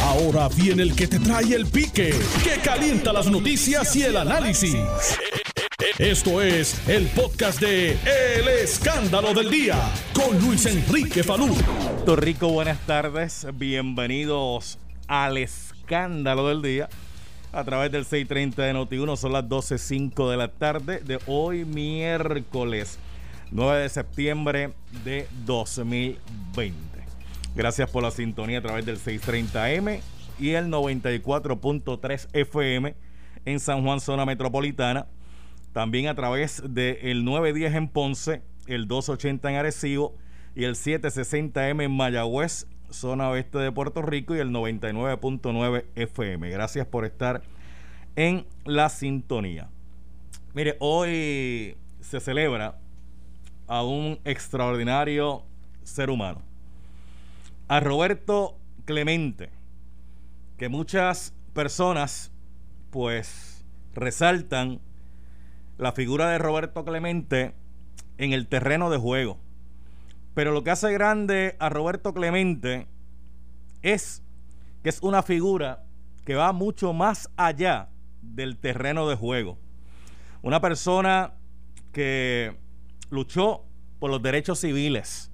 Ahora viene el que te trae el pique, que calienta las noticias y el análisis. Esto es el podcast de El Escándalo del Día con Luis Enrique Falú. Puerto Rico, buenas tardes. Bienvenidos al Escándalo del Día a través del 630 de Noti1. Son las 12.05 de la tarde de hoy, miércoles 9 de septiembre de 2020. Gracias por la sintonía a través del 630M y el 94.3 FM en San Juan, zona metropolitana. También a través del 910 en Ponce, el 280 en Arecibo y el 760M en Mayagüez, zona oeste de Puerto Rico y el 99.9 FM. Gracias por estar en la sintonía. Mire, hoy se celebra a un extraordinario ser humano, a Roberto Clemente, que muchas personas pues resaltan la figura de Roberto Clemente en el terreno de juego. Pero lo que hace grande a Roberto Clemente es que es una figura que va mucho más allá del terreno de juego. Una persona que luchó por los derechos civiles.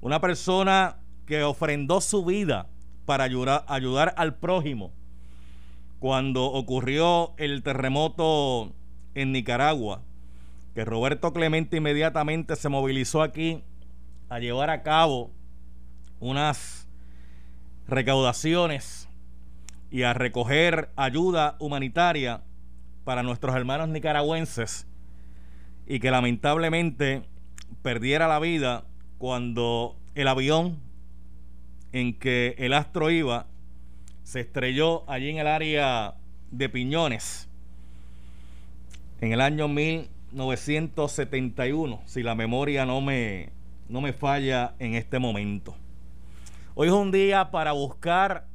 Una persona que ofrendó su vida para ayudar, ayudar al prójimo. Cuando ocurrió el terremoto en Nicaragua, que Roberto Clemente inmediatamente se movilizó aquí a llevar a cabo unas recaudaciones y a recoger ayuda humanitaria para nuestros hermanos nicaragüenses y que lamentablemente perdiera la vida cuando el avión en que el astro iba se estrelló allí en el área de Piñones en el año 1971, si la memoria no me, no me falla en este momento. Hoy es un día para buscar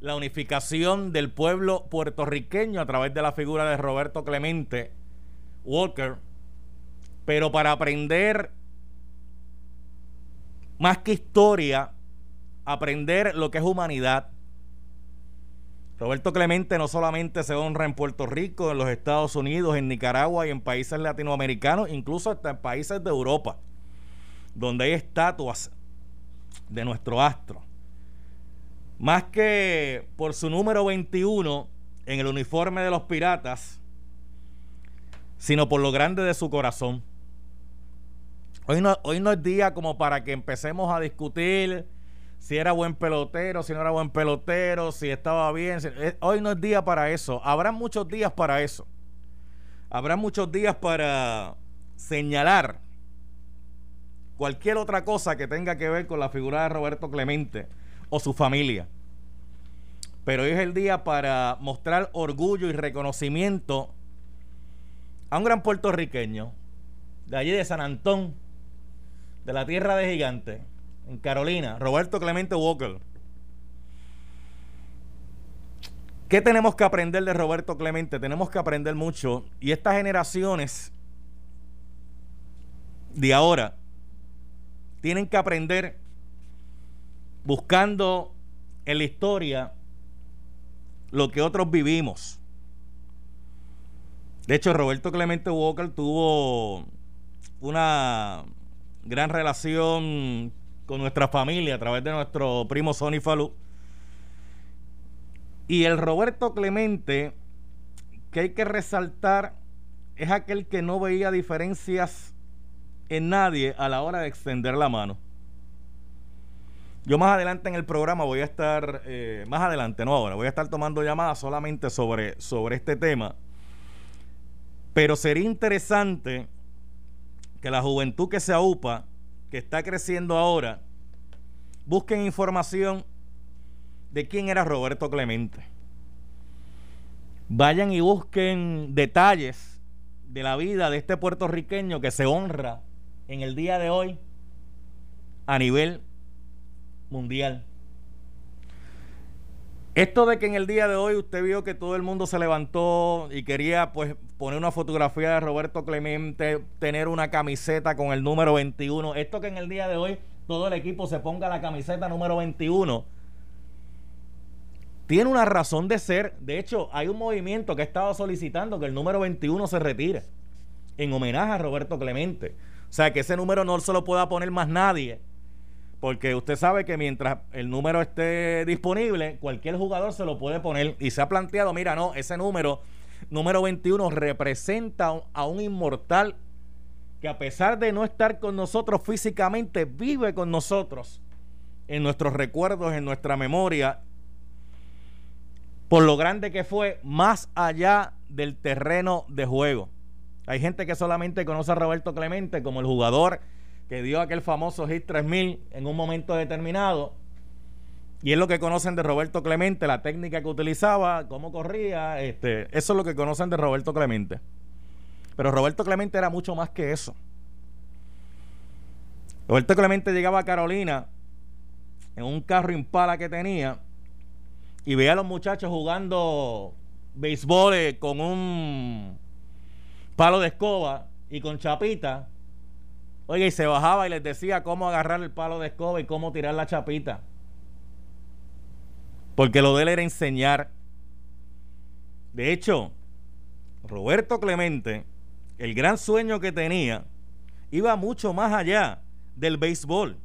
la unificación del pueblo puertorriqueño a través de la figura de Roberto Clemente Walker, pero para aprender más que historia, aprender lo que es humanidad. Roberto Clemente no solamente se honra en Puerto Rico, en los Estados Unidos, en Nicaragua y en países latinoamericanos, incluso hasta en países de Europa, donde hay estatuas de nuestro astro. Más que por su número 21 en el uniforme de los piratas, sino por lo grande de su corazón. Hoy no, hoy no es día como para que empecemos a discutir si era buen pelotero, si no era buen pelotero, si estaba bien. Eh, hoy no es día para eso. Habrá muchos días para eso. Habrá muchos días para señalar cualquier otra cosa que tenga que ver con la figura de Roberto Clemente o su familia. Pero hoy es el día para mostrar orgullo y reconocimiento a un gran puertorriqueño de allí de San Antón, de la tierra de gigantes en Carolina, Roberto Clemente Walker. ¿Qué tenemos que aprender de Roberto Clemente? Tenemos que aprender mucho. Y estas generaciones de ahora tienen que aprender buscando en la historia lo que otros vivimos. De hecho, Roberto Clemente Walker tuvo una gran relación con nuestra familia a través de nuestro primo Sonny Falú. Y el Roberto Clemente, que hay que resaltar, es aquel que no veía diferencias en nadie a la hora de extender la mano. Yo más adelante en el programa voy a estar, eh, más adelante, no ahora, voy a estar tomando llamadas solamente sobre, sobre este tema. Pero sería interesante que la juventud que se aupa que está creciendo ahora, busquen información de quién era Roberto Clemente. Vayan y busquen detalles de la vida de este puertorriqueño que se honra en el día de hoy a nivel mundial. Esto de que en el día de hoy usted vio que todo el mundo se levantó y quería pues poner una fotografía de Roberto Clemente, tener una camiseta con el número 21. Esto que en el día de hoy todo el equipo se ponga la camiseta número 21. tiene una razón de ser. De hecho, hay un movimiento que ha estado solicitando que el número 21 se retire en homenaje a Roberto Clemente. O sea, que ese número no se lo pueda poner más nadie. Porque usted sabe que mientras el número esté disponible, cualquier jugador se lo puede poner. Y se ha planteado, mira, no, ese número, número 21, representa a un inmortal que a pesar de no estar con nosotros físicamente, vive con nosotros en nuestros recuerdos, en nuestra memoria, por lo grande que fue más allá del terreno de juego. Hay gente que solamente conoce a Roberto Clemente como el jugador que dio aquel famoso hit 3000 en un momento determinado. Y es lo que conocen de Roberto Clemente, la técnica que utilizaba, cómo corría, este, eso es lo que conocen de Roberto Clemente. Pero Roberto Clemente era mucho más que eso. Roberto Clemente llegaba a Carolina en un carro impala que tenía y veía a los muchachos jugando béisbol eh, con un palo de escoba y con chapita. Oye, y se bajaba y les decía cómo agarrar el palo de escoba y cómo tirar la chapita. Porque lo de él era enseñar. De hecho, Roberto Clemente el gran sueño que tenía iba mucho más allá del béisbol.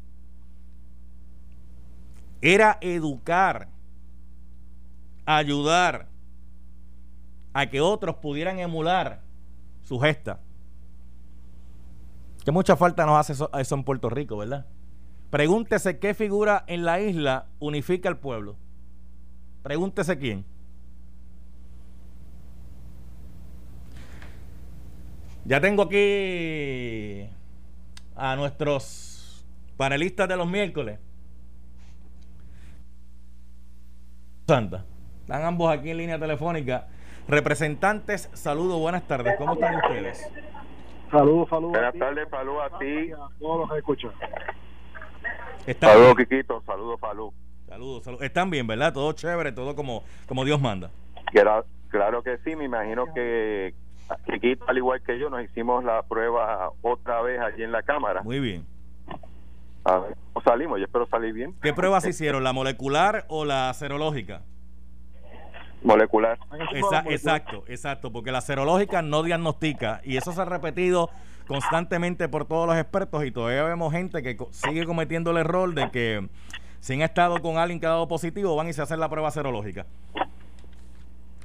Era educar, ayudar a que otros pudieran emular su gesta. Que mucha falta nos hace eso, en Puerto Rico, ¿verdad? Pregúntese qué figura en la isla unifica al pueblo. Pregúntese quién. Ya tengo aquí a nuestros panelistas de los miércoles. Santa. Están ambos aquí en línea telefónica. Representantes, saludos, buenas tardes. ¿Cómo están ustedes? Saludos, saludos. Buenas tardes, saludos a ti. A todos los que escuchan. Saludos, Quiquito. Saludos, Falú. Saludos, saludos. Están bien, ¿verdad? Todo chévere, todo como, como Dios manda. Claro, claro que sí. Me imagino que Chiquito, al igual que yo, nos hicimos la prueba otra vez allí en la cámara. Muy bien. A ver, ¿cómo salimos? Yo espero salir bien. ¿Qué pruebas hicieron? ¿La molecular o la serológica? Molecular. exacto, exacto, porque la serológica no diagnostica y eso se ha repetido constantemente por todos los expertos y todavía vemos gente que sigue cometiendo el error de que si han estado con alguien que ha dado positivo van y se hacen la prueba serológica.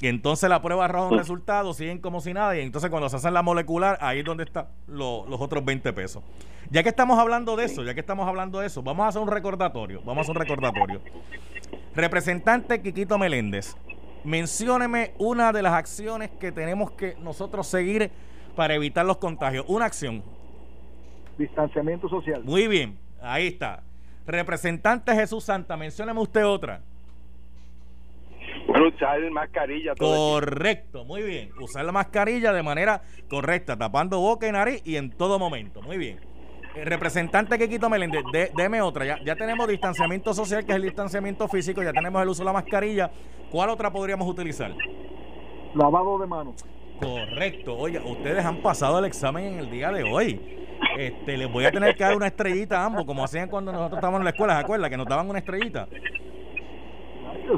Y entonces la prueba arroja un resultado, siguen como si nada, y entonces cuando se hace la molecular, ahí es donde están los otros 20 pesos. Ya que estamos hablando de eso, ya que estamos hablando de eso, vamos a hacer un recordatorio, vamos a hacer un recordatorio. Representante Quiquito Meléndez, mencióneme una de las acciones que tenemos que nosotros seguir para evitar los contagios. Una acción. Distanciamiento social. Muy bien, ahí está. Representante Jesús Santa, mencióneme usted otra. Bueno, usar mascarilla. Correcto, muy bien. Usar la mascarilla de manera correcta, tapando boca y nariz y en todo momento. Muy bien. El representante que quito Meléndez, deme otra. Ya, ya tenemos distanciamiento social, que es el distanciamiento físico, ya tenemos el uso de la mascarilla. ¿Cuál otra podríamos utilizar? Lavado de manos. Correcto. Oye, ustedes han pasado el examen en el día de hoy. Este, les voy a tener que dar una estrellita a ambos, como hacían cuando nosotros estábamos en la escuela, ¿se acuerdan? Que nos daban una estrellita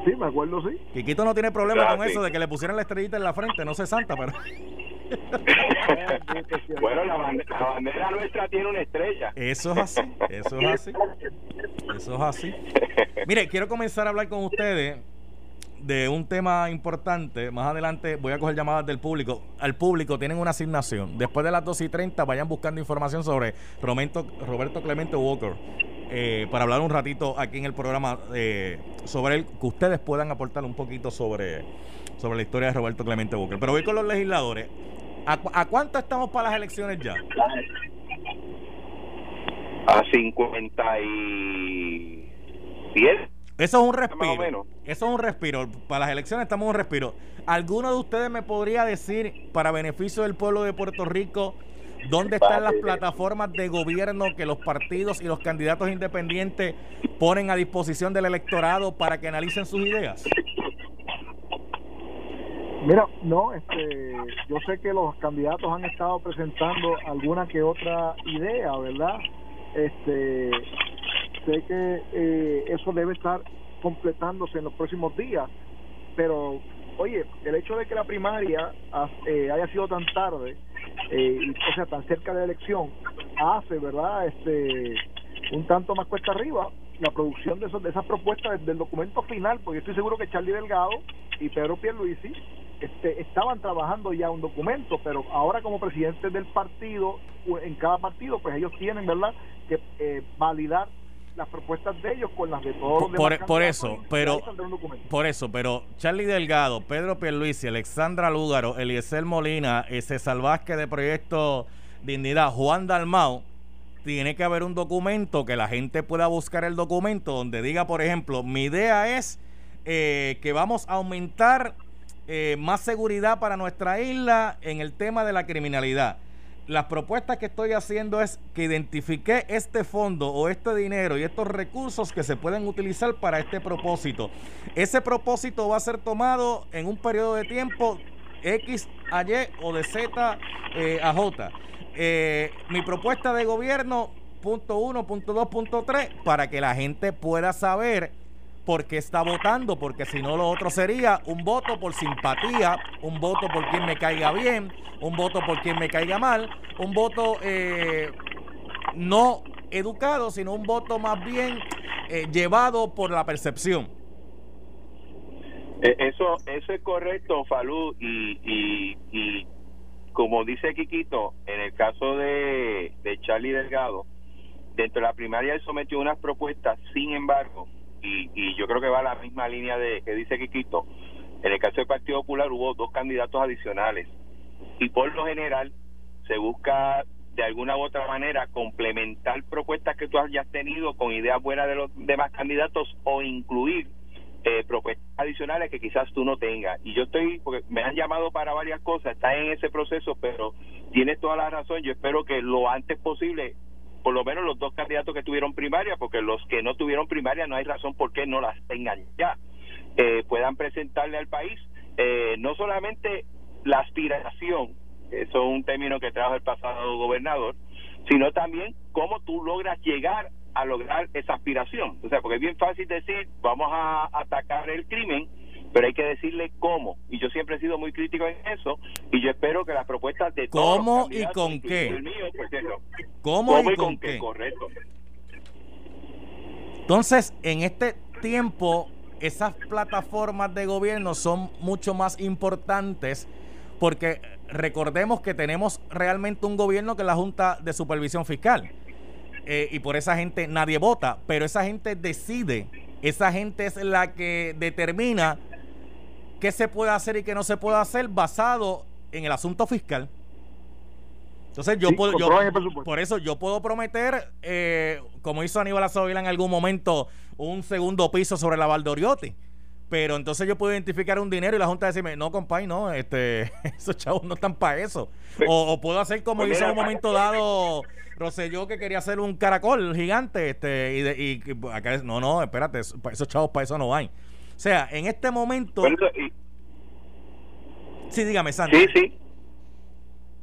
sí, me acuerdo, sí. Quiquito no tiene problema con eso de que le pusieran la estrellita en la frente, no sé santa, pero... bueno, la bandera, nuestra tiene una estrella. Eso es así, eso es así. Eso es así. Mire, quiero comenzar a hablar con ustedes de un tema importante. Más adelante voy a coger llamadas del público. Al público tienen una asignación. Después de las 2 y 30 vayan buscando información sobre Roberto, Clemente Walker. Eh, para hablar un ratito aquí en el programa eh, sobre él, que ustedes puedan aportar un poquito sobre, sobre la historia de Roberto Clemente Walker. Pero voy con los legisladores. ¿A, a cuánto estamos para las elecciones ya? A 57. Eso es un respiro. Eso es un respiro. Para las elecciones estamos en un respiro. ¿Alguno de ustedes me podría decir, para beneficio del pueblo de Puerto Rico, dónde están las plataformas de gobierno que los partidos y los candidatos independientes ponen a disposición del electorado para que analicen sus ideas? Mira, no, este, yo sé que los candidatos han estado presentando alguna que otra idea, ¿verdad? Este, sé que eh, eso debe estar completándose en los próximos días, pero oye, el hecho de que la primaria eh, haya sido tan tarde, eh, o sea, tan cerca de la elección, hace, ¿verdad? Este, un tanto más cuesta arriba la producción de, esos, de esas propuestas del documento final, porque estoy seguro que Charlie Delgado y Pedro Pierluisi este, estaban trabajando ya un documento, pero ahora como presidentes del partido, en cada partido, pues ellos tienen, ¿verdad?, que eh, validar las propuestas de ellos con las de todos los por, por eso pero por eso pero Charlie Delgado Pedro Pierluisi Alexandra Lúgaro Eliezer Molina ese Vázquez de Proyecto Dignidad Juan Dalmau tiene que haber un documento que la gente pueda buscar el documento donde diga por ejemplo mi idea es eh, que vamos a aumentar eh, más seguridad para nuestra isla en el tema de la criminalidad las propuestas que estoy haciendo es que identifique este fondo o este dinero y estos recursos que se pueden utilizar para este propósito. Ese propósito va a ser tomado en un periodo de tiempo X a Y o de Z eh, a J. Eh, mi propuesta de gobierno, punto uno, punto dos, punto tres, para que la gente pueda saber por qué está votando, porque si no lo otro sería un voto por simpatía, un voto por quien me caiga bien, un voto por quien me caiga mal, un voto eh, no educado, sino un voto más bien eh, llevado por la percepción. E, eso, eso es correcto, Falú, y, y, y como dice Quiquito, en el caso de, de Charlie Delgado, dentro de la primaria él sometió unas propuestas, sin embargo, y, yo creo que va a la misma línea de que dice Quiquito. En el caso del Partido Popular hubo dos candidatos adicionales y por lo general se busca de alguna u otra manera complementar propuestas que tú hayas tenido con ideas buenas de los demás candidatos o incluir eh, propuestas adicionales que quizás tú no tengas. Y yo estoy, porque me han llamado para varias cosas, está en ese proceso, pero tienes toda la razón. Yo espero que lo antes posible por lo menos los dos candidatos que tuvieron primaria, porque los que no tuvieron primaria no hay razón por qué no las tengan ya, eh, puedan presentarle al país eh, no solamente la aspiración, eso es un término que trajo el pasado gobernador, sino también cómo tú logras llegar a lograr esa aspiración. O sea, porque es bien fácil decir, vamos a atacar el crimen, pero hay que decirle cómo. Y yo siempre he sido muy crítico en eso, y yo espero que las propuestas de ¿Cómo y con qué? El mío, pues ¿Cómo, y, con, qué? Correcto. Entonces, en este tiempo, esas plataformas de gobierno son mucho más importantes porque recordemos que tenemos realmente un gobierno que es la Junta de Supervisión Fiscal. Eh, y por esa gente nadie vota, pero esa gente decide, esa gente es la que determina qué se puede hacer y qué no se puede hacer basado en el asunto fiscal. Entonces yo puedo, por eso yo puedo prometer, eh, como hizo Aníbal Azovila en algún momento, un segundo piso sobre la Valdoriotti. Pero entonces yo puedo identificar un dinero y la Junta decirme, no, compay, no, este, esos chavos no están para eso. O, puedo hacer como pues hizo en un momento dado Roselló que quería hacer un caracol gigante, este, y, de, y acá, no, no, espérate, esos chavos para eso no hay. O sea, en este momento... sí, dígame, Sandy. Sí, sí.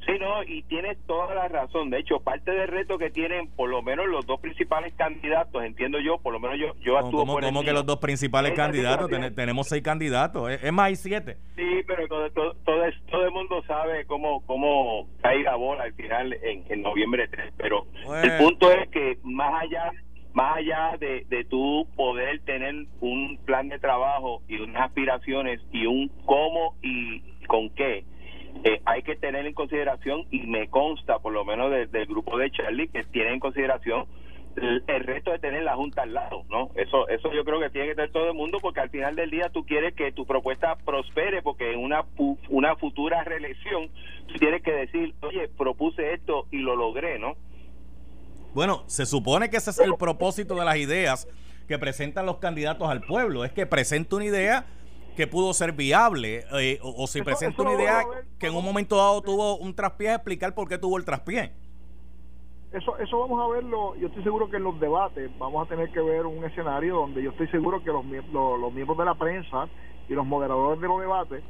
Sí, no, y tienes toda la razón. De hecho, parte del reto que tienen por lo menos los dos principales candidatos, entiendo yo, por lo menos yo, yo actúo ¿Cómo, ¿cómo que los dos principales candidatos? tenemos seis candidatos, es, más, hay siete. Sí, pero todo, todo, todo, el mundo sabe cómo, cómo cae la bola al final en, en noviembre 3. Pero el punto es que más allá más allá de, de tú poder tener un plan de trabajo y unas aspiraciones y un cómo y con qué, eh, hay que tener en consideración, y me consta por lo menos del grupo de Charlie, que tiene en consideración el, resto de tener la Junta al lado, ¿no? Eso eso yo creo que tiene que tener todo el mundo porque al final del día tú quieres que tu propuesta prospere porque en una, una futura reelección tú tienes que decir, oye, propuse esto y lo logré, ¿no? Bueno, se supone que ese es el propósito de las ideas que presentan los candidatos al pueblo, es que presente una idea que pudo ser viable, eh, o, si presenta una idea que en un momento dado tuvo un traspié, explicar por qué tuvo el traspié. Eso, eso vamos a verlo, yo estoy seguro que en los debates vamos a tener que ver un escenario donde yo estoy seguro que los, los, miembros de la prensa y los moderadores de los debates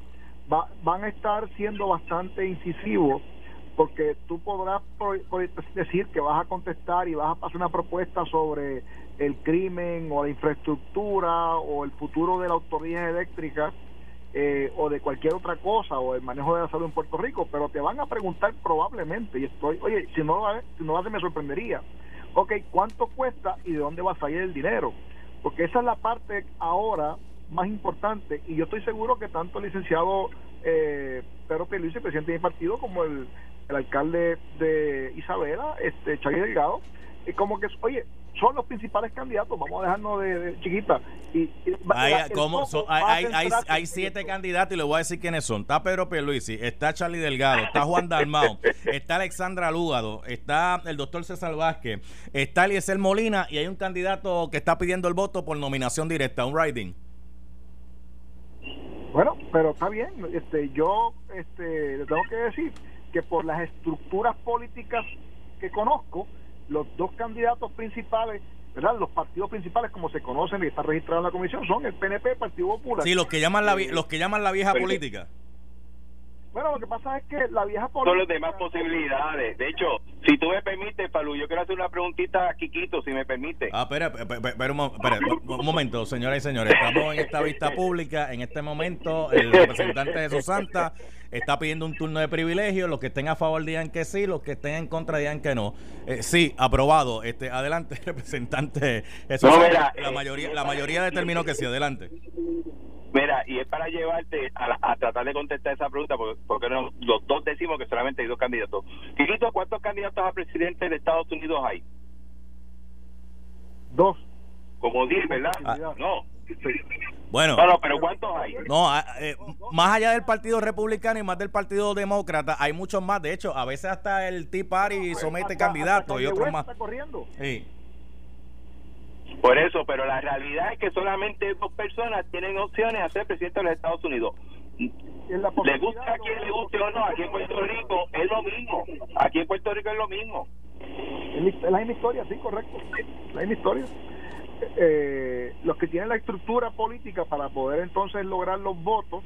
van a estar siendo bastante incisivos porque tú podrás decir que vas a contestar y vas a hacer una propuesta sobre el crimen o la infraestructura o el futuro de la autoridad eléctrica eh, o de cualquier otra cosa o el manejo de la salud en Puerto Rico, pero te van a preguntar probablemente, y estoy, oye, si no lo hace, si no me sorprendería, ok, ¿cuánto cuesta y de dónde va a salir el dinero? Porque esa es la parte ahora más importante y yo estoy seguro que tanto el licenciado eh, Pedro Pierluisi, presidente de mi partido, como el, el alcalde de Isabela, este Chagui Delgado, y como que, oye, son los principales candidatos, vamos a dejarnos de, chiquita. Y, hay, hay, hay, hay, siete candidatos y le voy a decir quiénes son. Está Pedro Pierluisi, está Charlie Delgado, está Juan Dalmao, está Alexandra Lúgado, está el doctor César Vázquez, está Eliezer Molina y hay un candidato que está pidiendo el voto por nominación directa, un riding. Bueno, pero está bien. Este, yo este, le tengo que decir que por las estructuras políticas que conozco, los dos candidatos principales, ¿verdad? Los partidos principales, como se conocen y está registrado en la comisión, son el PNP y el Partido Popular. Sí, los que llaman la, los que llaman la vieja política. Bueno, lo que pasa es que la vieja política... Son las demás posibilidades. De hecho, si tú me permites, Palú, yo quiero hacer una preguntita a Quiquito, si me permite. Ah, espera, espera, un, momento, señoras y señores. Estamos en esta vista pública. En este momento, el representante de Susanta está pidiendo un turno de privilegio. Los que estén a favor digan que sí, los que estén en contra digan que no. Eh, sí, aprobado. Este, adelante, representante. Eso la, eh, mayoría, la mayoría determinó que sí. Adelante. Mira, y es para llevarte a, tratar de contestar esa pregunta, porque, los dos decimos que solamente hay dos candidatos. Quirito, ¿cuántos candidatos a presidente de Estados Unidos hay? Dos. Como diez, ¿verdad? Ah. No. Bueno, pero ¿cuántos hay? No, ah, eh, más allá del Partido Republicano y más del Partido Demócrata, hay muchos más. De hecho, a veces hasta el Tea Party somete candidatos y otros más. Sí. Por eso, pero la realidad es que solamente dos personas tienen opciones a ser presidente de los Estados Unidos. Le gusta a quien le guste o no, aquí en Puerto Rico es lo mismo. Aquí en Puerto Rico es lo mismo. Es la misma historia, sí, correcto. La misma historia. Eh, los que tienen la estructura política para poder entonces lograr los votos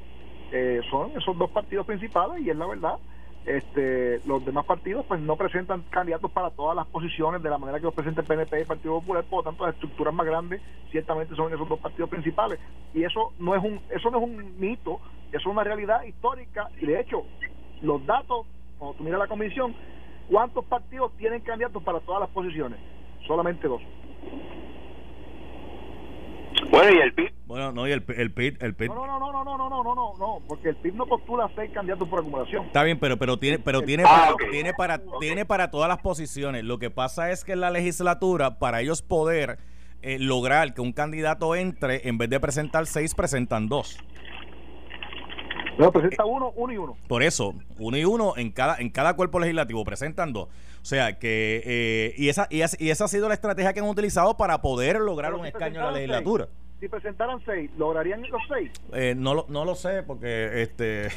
eh, son esos dos partidos principales y es la verdad este, los demás partidos pues no presentan candidatos para todas las posiciones de la manera que los presenta el PNP y el Partido Popular, por lo tanto las estructuras más grandes ciertamente son esos dos partidos principales y eso no es un eso no es un mito, eso es una realidad histórica y de hecho los datos, cuando tú miras la comisión, ¿cuántos partidos tienen candidatos para todas las posiciones? Solamente dos. Bueno, ¿y el PIB? Bueno, no, y el, el PIB, el PIB. No, no, no, no, no, no, no, no, no, no, porque el PIB no postula seis candidatos por acumulación. Está bien, pero pero tiene pero tiene ah, para, tiene para tiene para todas las posiciones. Lo que pasa es que en la legislatura para ellos poder eh, lograr que un candidato entre, en vez de presentar seis, presentan dos. No, presenta uno, uno y uno. Por eso, uno y uno en cada, en cada cuerpo legislativo presentan dos. O sea que, eh, y, esa, y, esa, ha sido la estrategia que han utilizado para poder lograr un escaño en la legislatura. Si presentaran seis, ¿lograrían los seis? Eh, no, lo, no lo sé, porque este...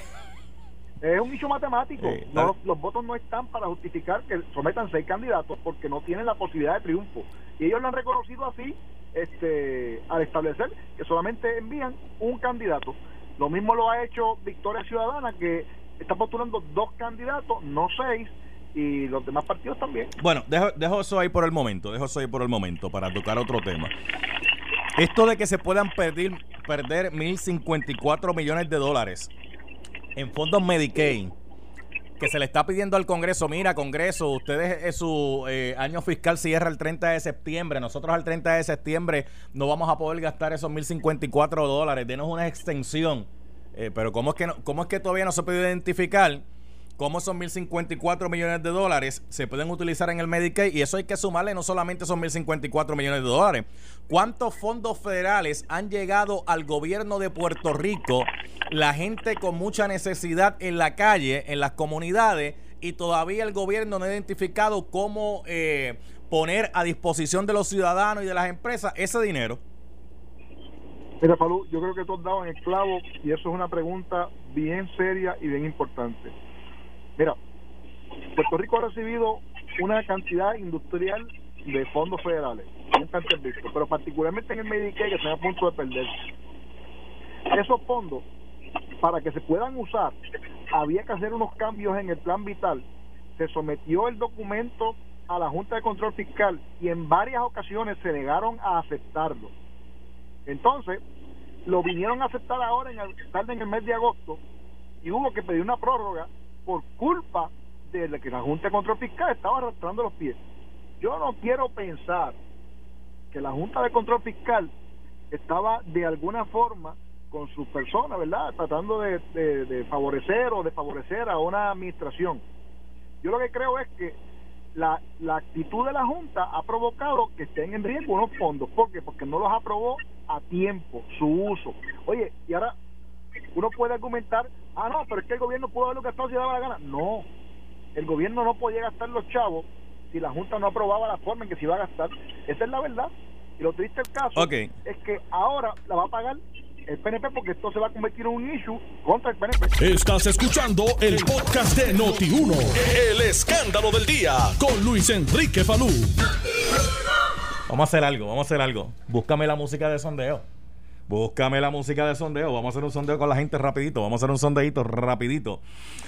Es un nicho matemático. no, los, votos no están para justificar que sometan seis candidatos porque no tienen la posibilidad de triunfo. Y ellos lo han reconocido así este, al establecer que solamente envían un candidato. Lo mismo lo ha hecho Victoria Ciudadana, que está postulando dos candidatos, no seis, y los demás partidos también. Bueno, dejo, eso ahí por el momento, dejo eso ahí por el momento para tocar otro tema. Esto de que se puedan perder, perder 1.054 millones de dólares en fondos Medicaid, que se le está pidiendo al Congreso, mira, Congreso, ustedes su eh, año fiscal cierra el 30 de septiembre, nosotros al 30 de septiembre no vamos a poder gastar esos 1.054 dólares, denos una extensión. Eh, pero ¿cómo es, que ¿cómo es que todavía no se puede identificar? Cómo son 1.054 millones de dólares se pueden utilizar en el Medicaid y eso hay que sumarle no solamente son 1.054 millones de dólares. ¿Cuántos fondos federales han llegado al gobierno de Puerto Rico, la gente con mucha necesidad en la calle, en las comunidades y todavía el gobierno no ha identificado cómo eh, poner a disposición de los ciudadanos y de las empresas ese dinero? Mira, Falú, yo creo que tú has dado en el clavo y eso es una pregunta bien seria y bien importante Mira, Puerto Rico ha recibido una cantidad industrial de fondos federales, nunca antes visto, pero particularmente en el Medicaid que está a punto de perderse. Esos fondos, para que se puedan usar, había que hacer unos cambios en el plan vital. Se sometió el documento a la Junta de Control Fiscal y en varias ocasiones se negaron a aceptarlo. Entonces, lo vinieron a aceptar ahora en el, tarde en el mes de agosto y hubo que pedir una prórroga por culpa de que la Junta de Control Fiscal estaba arrastrando los pies. Yo no quiero pensar que la Junta de Control Fiscal estaba de alguna forma con sus personas, ¿verdad? Tratando de, favorecer o de favorecer a una administración. Yo lo que creo es que la, la actitud de la Junta ha provocado que estén en riesgo unos fondos. ¿Por qué? Porque no los aprobó a tiempo, su uso. Oye, y ahora uno puede argumentar, ah, no, pero es que el gobierno pudo haberlo gastado si daba la gana. No, el gobierno no podía gastar los chavos si la Junta no aprobaba la forma en que se iba a gastar. Esa es la verdad. Y lo triste del caso es que ahora la va a pagar el PNP porque esto se va a convertir en un issue contra el PNP. Estás escuchando el podcast de Noti1, el escándalo del día con Luis Enrique Falú. Vamos a hacer algo, vamos a hacer algo. Búscame la música de sondeo. Búscame la música de sondeo. Vamos a hacer un sondeo con la gente rapidito. Vamos a hacer un sondeito rapidito.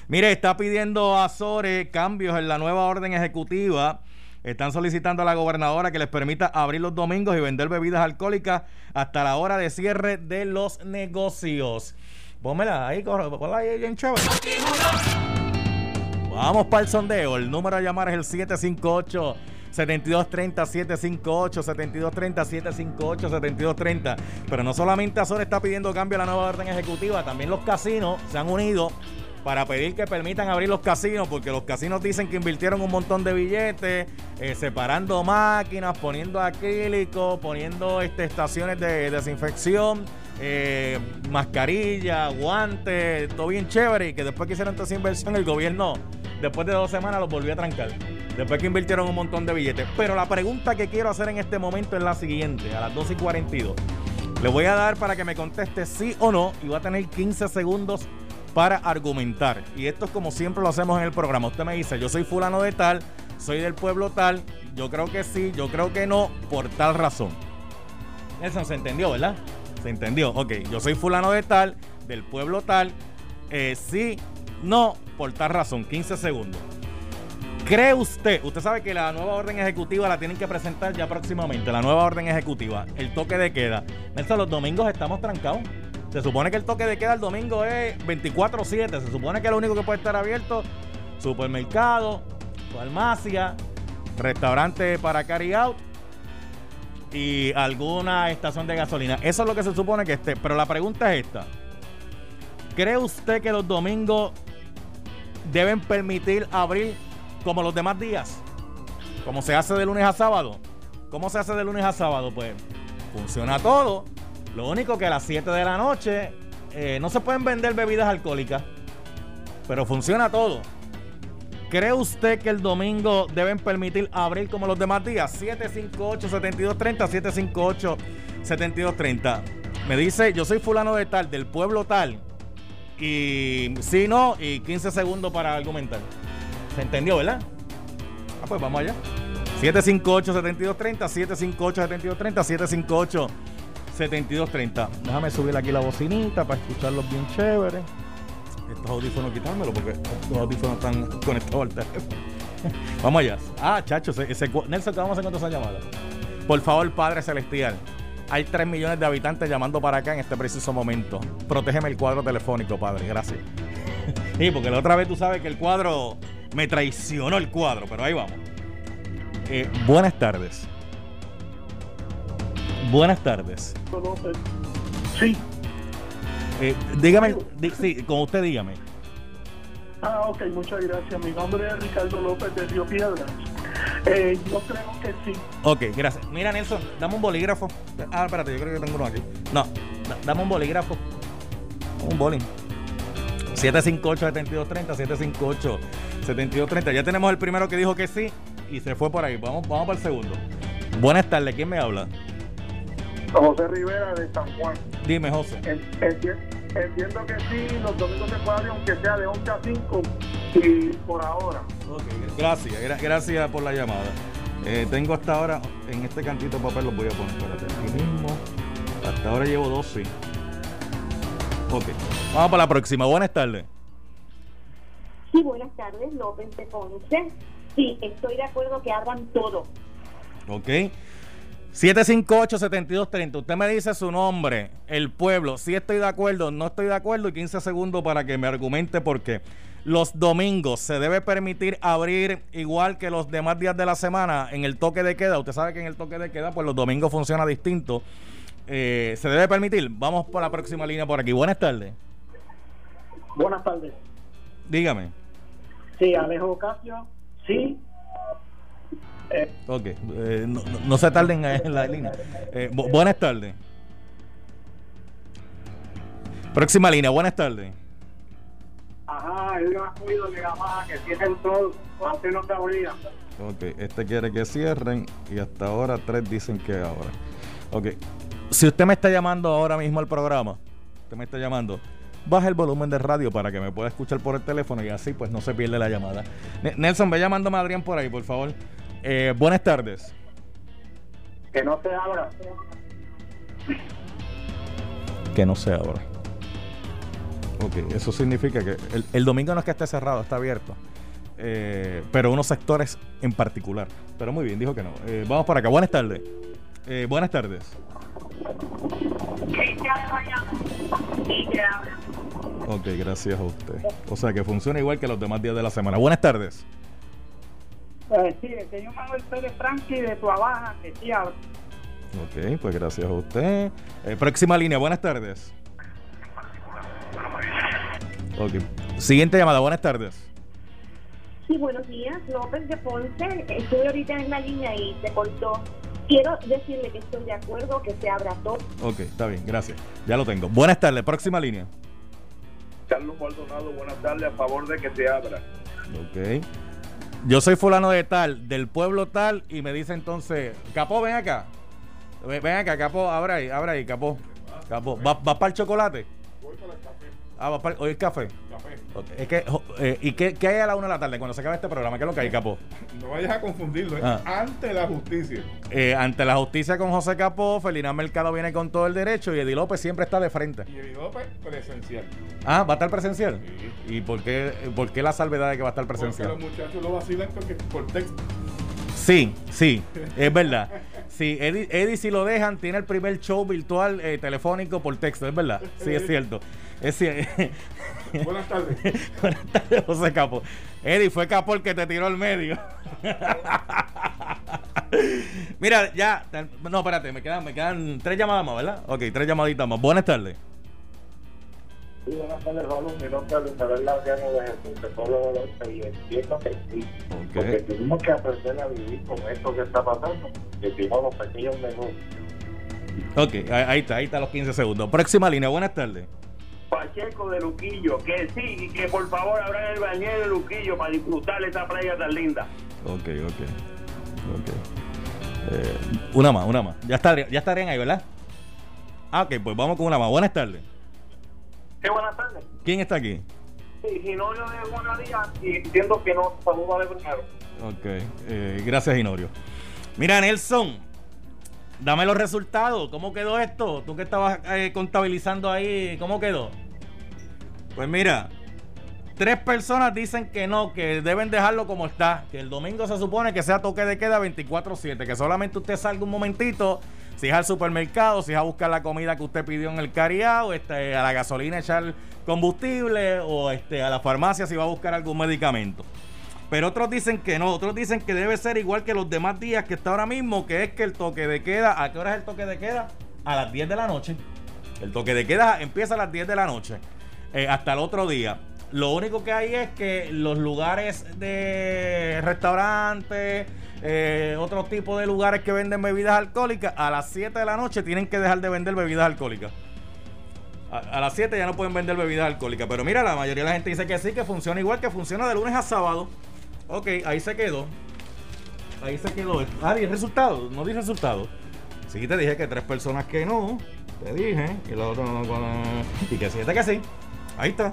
Mire, está pidiendo a Sore cambios en la nueva orden ejecutiva están solicitando a la gobernadora que les permita abrir los domingos y vender bebidas alcohólicas hasta la hora de cierre de los negocios. Pónmela ahí, ponla ahí bien chévere. Vamos para el sondeo. El número a llamar es el 758 7230 758 7230 758 7230. Pero no solamente Azor está pidiendo cambio a la nueva orden ejecutiva, también los casinos se han unido para pedir que permitan abrir los casinos, porque los casinos dicen que invirtieron un montón de billetes, eh, separando máquinas, poniendo acrílico, poniendo este, estaciones de desinfección, eh, mascarilla, guantes, todo bien chévere, y que después que hicieron toda esa inversión, el gobierno, después de dos semanas, los volvió a trancar. Después que invirtieron un montón de billetes. Pero la pregunta que quiero hacer en este momento es la siguiente, a las 2 y 42. Le voy a dar para que me conteste sí o no, y va a tener 15 segundos para argumentar. Y esto es como siempre lo hacemos en el programa. Usted me dice, yo soy fulano de tal, soy del pueblo tal, yo creo que sí, yo creo que no, por tal razón. Eso se entendió, ¿verdad? Se entendió. Ok, yo soy fulano de tal, del pueblo tal, eh, sí, no, por tal razón. 15 segundos. ¿Cree usted? Usted sabe que la nueva orden ejecutiva la tienen que presentar ya próximamente. La nueva orden ejecutiva, el toque de queda. Nelson, los domingos estamos trancados. Se supone que el toque de queda el domingo es 24-7. Se supone que lo único que puede estar abierto, supermercado, farmacia, restaurante para carry out y alguna estación de gasolina. Eso es lo que se supone que esté. Pero la pregunta es esta. ¿Cree usted que los domingos deben permitir abrir como los demás días? Como se hace de lunes a sábado. ¿Cómo se hace de lunes a sábado? Pues funciona todo lo único que a las 7 de la noche eh, no se pueden vender bebidas alcohólicas, pero funciona todo. ¿Cree usted que el domingo deben permitir abrir como los demás días? 758-7230, 758-7230. Me dice, yo soy fulano de tal, del pueblo tal. Y si no, y 15 segundos para argumentar. ¿Se entendió, verdad? Ah, pues vamos allá. 758-7230, 758-7230, 758 7230. Déjame subir aquí la bocinita para escucharlos bien chévere. Estos audífonos quitármelo porque estos audífonos están conectados al teléfono. vamos allá. Ah, chachos, ese, Nelson, ¿qué vamos a hacer con esa llamada? Por favor, Padre Celestial. Hay 3 millones de habitantes llamando para acá en este preciso momento. Protégeme el cuadro telefónico, Padre. Gracias. sí, porque la otra vez tú sabes que el cuadro me traicionó el cuadro, pero ahí vamos. Eh, buenas tardes. Buenas tardes. Sí. Eh, dígame, sí, con usted dígame. Ah, ok, muchas gracias. Mi nombre es Ricardo López de Río Piedras. Eh, yo creo que sí. Ok, gracias. Mira, Nelson, dame un bolígrafo. Ah, espérate, yo creo que tengo uno aquí. No, dame un bolígrafo. Un bolín. 758-7230, 758-7230. Ya tenemos el primero que dijo que sí y se fue por ahí. Vamos, vamos para el segundo. Buenas tardes, ¿quién me habla? José Rivera de San Juan. Dime, José. Entiendo que sí, los domingos se puede aunque sea de 11 a 5 y por ahora. Ok, gracias, gracias por la llamada. Eh, tengo hasta ahora, en este cantito de papel los voy a poner, espérate, aquí mismo. Hasta ahora llevo 12. Ok, vamos para la próxima. Buenas tardes. Sí, buenas tardes, López de Ponce. Sí, estoy de acuerdo que abran todo. Ok. 758-7230. Usted me dice su nombre, el pueblo, si estoy de acuerdo, no estoy de acuerdo y 15 segundos para que me argumente por qué. Los domingos se debe permitir abrir igual que los demás días de la semana en el toque de queda. Usted sabe que en el toque de queda, pues los domingos funciona distinto. Eh, ¿Se debe permitir? Vamos por la próxima línea por aquí. Buenas tardes. Buenas tardes. Dígame. Sí, Alejo Casio. Sí. Eh. Ok. Eh, no, no, no, se tarden en la línea. Eh, bu buenas tardes. Próxima línea. Buenas tardes. Ajá, él ha oído de Gamaa que cierren todo. Antes no se abría. Ok, este quiere que cierren y hasta ahora tres dicen que ahora. Ok, si usted me está llamando ahora mismo al programa, usted me está llamando, baja el volumen de radio para que me pueda escuchar por el teléfono y así pues no se pierde la llamada. Nelson, ve llamándome a Adrián por ahí, por favor. Eh, buenas tardes. Que no se abra. Que no se abra. Ok, eso significa que el, el, domingo no es que esté cerrado, está abierto. Eh, pero unos sectores en particular. Pero muy bien, dijo que no. Eh, vamos por acá. Buenas tardes. Eh, buenas tardes. Ok, gracias a usted. O sea que funciona igual que los demás días de la semana. Buenas tardes. Eh, sí, el señor Manuel Pérez Franqui de Tuabaja, que sí habla. Ok, pues gracias a usted. Eh, próxima línea, buenas tardes. Ok. Siguiente llamada, buenas tardes. Sí, buenos días. López de Ponce. Estoy ahorita en la línea y se cortó. Quiero decirle que estoy de acuerdo que se abra todo. Ok, está bien, gracias. Ya lo tengo. Buenas tardes, próxima línea. Carlos Maldonado, buenas tardes, a favor de que se abra. Ok. Yo soy fulano de tal, del pueblo tal, y me dice entonces, Capó, ven acá. Ven acá, Capó, abra ahí, abra ahí, Capó. Capó. ¿Vas va para el chocolate? Voy para el café. Ah, el, el café. Café. Okay. Es que, eh, ¿Y qué, qué, hay a la una de la tarde cuando se acabe este programa? ¿Qué es lo que hay, Capó? No vayas a confundirlo, ¿eh? ah. ante la justicia. Eh, ante la justicia con José Capó, Felina Mercado viene con todo el derecho y Eddie López siempre está de frente. Y Eddie López presencial. Ah, ¿va a estar presencial? Sí. ¿Y por qué, por qué la salvedad de que va a estar presencial? Porque los muchachos lo vacilan porque por texto. Sí, sí, es verdad. Sí, Eddie, Eddie, si lo dejan, tiene el primer show virtual eh, telefónico por texto, es verdad. Sí, es cierto. Es cierto. Buenas tardes. Buenas tardes, José Capo. Eddie, fue Capo el que te tiró al medio. Mira, ya. No, espérate, me quedan, me quedan tres llamadas más, ¿verdad? Ok, tres llamaditas más. Buenas tardes. Es Isabel Laureano de Jesús, y entiendo que sí. Okay. Porque tenemos que aprender a vivir con esto que está pasando, que los pequeños negocios. Ok, ahí está, ahí está los 15 segundos. Próxima línea, buenas tardes. Pacheco de Luquillo, que sí, y que por favor abran el bañero de Luquillo para disfrutar esa playa tan linda. Ok, ok. Ok. Eh, una más, una más. Ya, está, ya estarían ahí, ¿verdad? Ah, ok, pues vamos con una más. Buenas tardes. Sí, buenas tardes. ¿Quién está aquí? Sí, Ginorio de Buenadía y entiendo que no saluda de primero. Ok, eh, gracias Ginorio. Mira, Nelson, dame los resultados. ¿Cómo quedó esto? Tú que estabas eh, contabilizando ahí, ¿cómo quedó? Pues mira, tres personas dicen que no, que deben dejarlo como está. Que el domingo se supone que sea toque de queda 24-7, que solamente usted salga un momentito si es al supermercado, si es a buscar la comida que usted pidió en el cariado, este, a la gasolina echar combustible o este, a la farmacia si va a buscar algún medicamento. Pero otros dicen que no, otros dicen que debe ser igual que los demás días que está ahora mismo, que es que el toque de queda, ¿a qué hora es el toque de queda? A las 10 de la noche. El toque de queda empieza a las 10 de la noche, eh, hasta el otro día. Lo único que hay es que los lugares de restaurantes, eh, otro tipo de lugares que venden bebidas alcohólicas, a las 7 de la noche tienen que dejar de vender bebidas alcohólicas. A, las 7 ya no pueden vender bebidas alcohólicas. Pero mira, la mayoría de la gente dice que sí, que funciona igual, que funciona de lunes a sábado. Ok, ahí se quedó. Ahí se quedó. Ah, di resultado. No di resultado. Sí, te dije que tres personas que no. Te dije. Y los otros no. Y que siete que sí. Ahí está.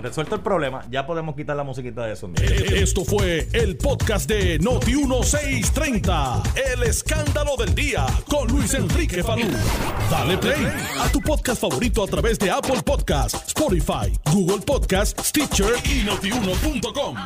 Resuelto el problema, ya podemos quitar la musiquita de eso. Esto fue el podcast de Noti 1630. El escándalo del día con Luis Enrique Falú. Dale play a tu podcast favorito a través de Apple Podcasts, Spotify, Google Podcasts, Stitcher y notiuno.com.